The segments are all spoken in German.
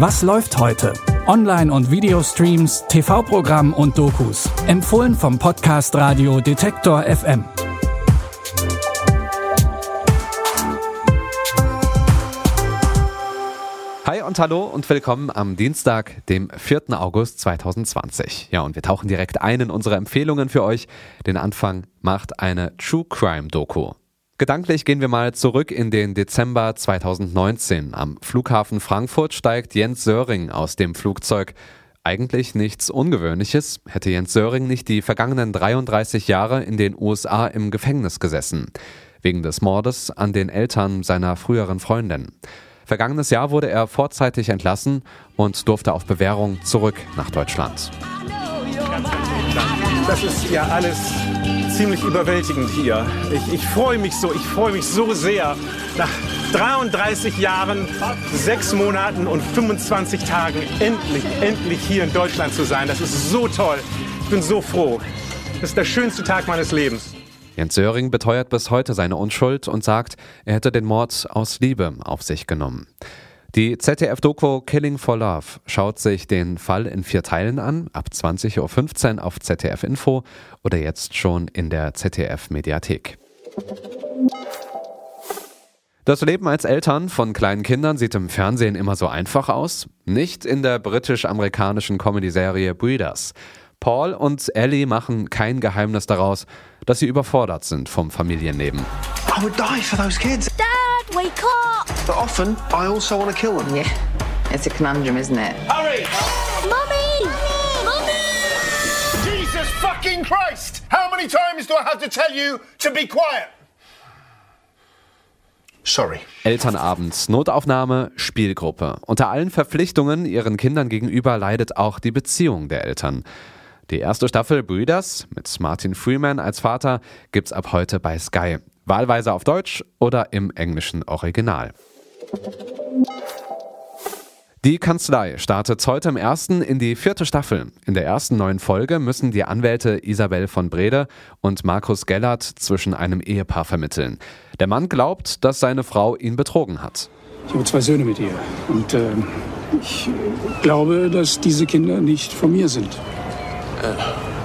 Was läuft heute? Online- und Videostreams, TV-Programm und Dokus. Empfohlen vom Podcast Radio Detektor FM. Hi und hallo und willkommen am Dienstag, dem 4. August 2020. Ja, und wir tauchen direkt ein in unsere Empfehlungen für euch. Den Anfang macht eine True Crime Doku. Gedanklich gehen wir mal zurück in den Dezember 2019. Am Flughafen Frankfurt steigt Jens Söring aus dem Flugzeug. Eigentlich nichts Ungewöhnliches, hätte Jens Söring nicht die vergangenen 33 Jahre in den USA im Gefängnis gesessen. Wegen des Mordes an den Eltern seiner früheren Freundin. Vergangenes Jahr wurde er vorzeitig entlassen und durfte auf Bewährung zurück nach Deutschland. Das ist ja alles ziemlich überwältigend hier. Ich, ich freue mich so, ich freue mich so sehr, nach 33 Jahren, 6 Monaten und 25 Tagen endlich, endlich hier in Deutschland zu sein. Das ist so toll. Ich bin so froh. Das ist der schönste Tag meines Lebens. Jens Söring beteuert bis heute seine Unschuld und sagt, er hätte den Mord aus Liebe auf sich genommen. Die ZDF-Doku Killing for Love schaut sich den Fall in vier Teilen an, ab 20.15 Uhr auf ZDF Info oder jetzt schon in der ZDF-Mediathek. Das Leben als Eltern von kleinen Kindern sieht im Fernsehen immer so einfach aus. Nicht in der britisch-amerikanischen Comedy-Serie Breeders. Paul und Ellie machen kein Geheimnis daraus, dass sie überfordert sind vom Familienleben. I would die for those kids. Dad, wake up! But often, I also want to kill them. Yeah, it's a conundrum, isn't it? Hurry! Mummy! Mummy! Jesus fucking Christ! How many times do I have to tell you to be quiet? Sorry. Elternabend, Notaufnahme, Spielgruppe. Unter allen Verpflichtungen ihren Kindern gegenüber leidet auch die Beziehung der Eltern. Die erste Staffel Breeders mit Martin Freeman als Vater gibt's ab heute bei Sky. Wahlweise auf Deutsch oder im englischen Original. Die Kanzlei startet heute im ersten in die vierte Staffel. In der ersten neuen Folge müssen die Anwälte Isabel von Brede und Markus Gellert zwischen einem Ehepaar vermitteln. Der Mann glaubt, dass seine Frau ihn betrogen hat. Ich habe zwei Söhne mit ihr. Und äh, ich glaube, dass diese Kinder nicht von mir sind.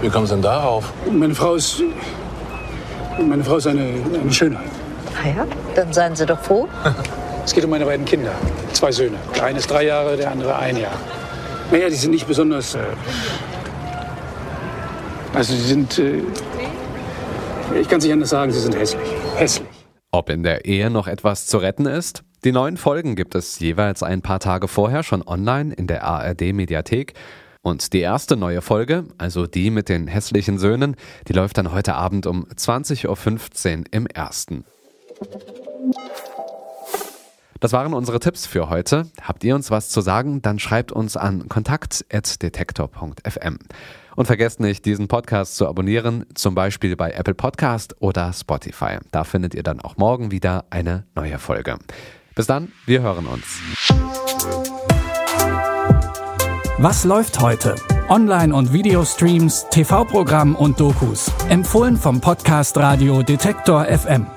Wie kommen Sie denn darauf? Meine Frau ist. Meine Frau ist eine, eine Schönheit. Ah ja, dann seien Sie doch froh. Es geht um meine beiden Kinder. Zwei Söhne. Der eine ist drei Jahre, der andere ein Jahr. Naja, die sind nicht besonders. Äh, also, sie sind. Äh, ich kann es nicht anders sagen, sie sind hässlich. Hässlich. Ob in der Ehe noch etwas zu retten ist? Die neuen Folgen gibt es jeweils ein paar Tage vorher schon online in der ARD-Mediathek. Und die erste neue Folge, also die mit den hässlichen Söhnen, die läuft dann heute Abend um 20.15 Uhr im ersten. Das waren unsere Tipps für heute. Habt ihr uns was zu sagen? Dann schreibt uns an kontakt.detektor.fm. Und vergesst nicht, diesen Podcast zu abonnieren, zum Beispiel bei Apple Podcast oder Spotify. Da findet ihr dann auch morgen wieder eine neue Folge. Bis dann, wir hören uns. Was läuft heute? Online- und Videostreams, TV-Programm und Dokus. Empfohlen vom Podcast Radio Detektor FM.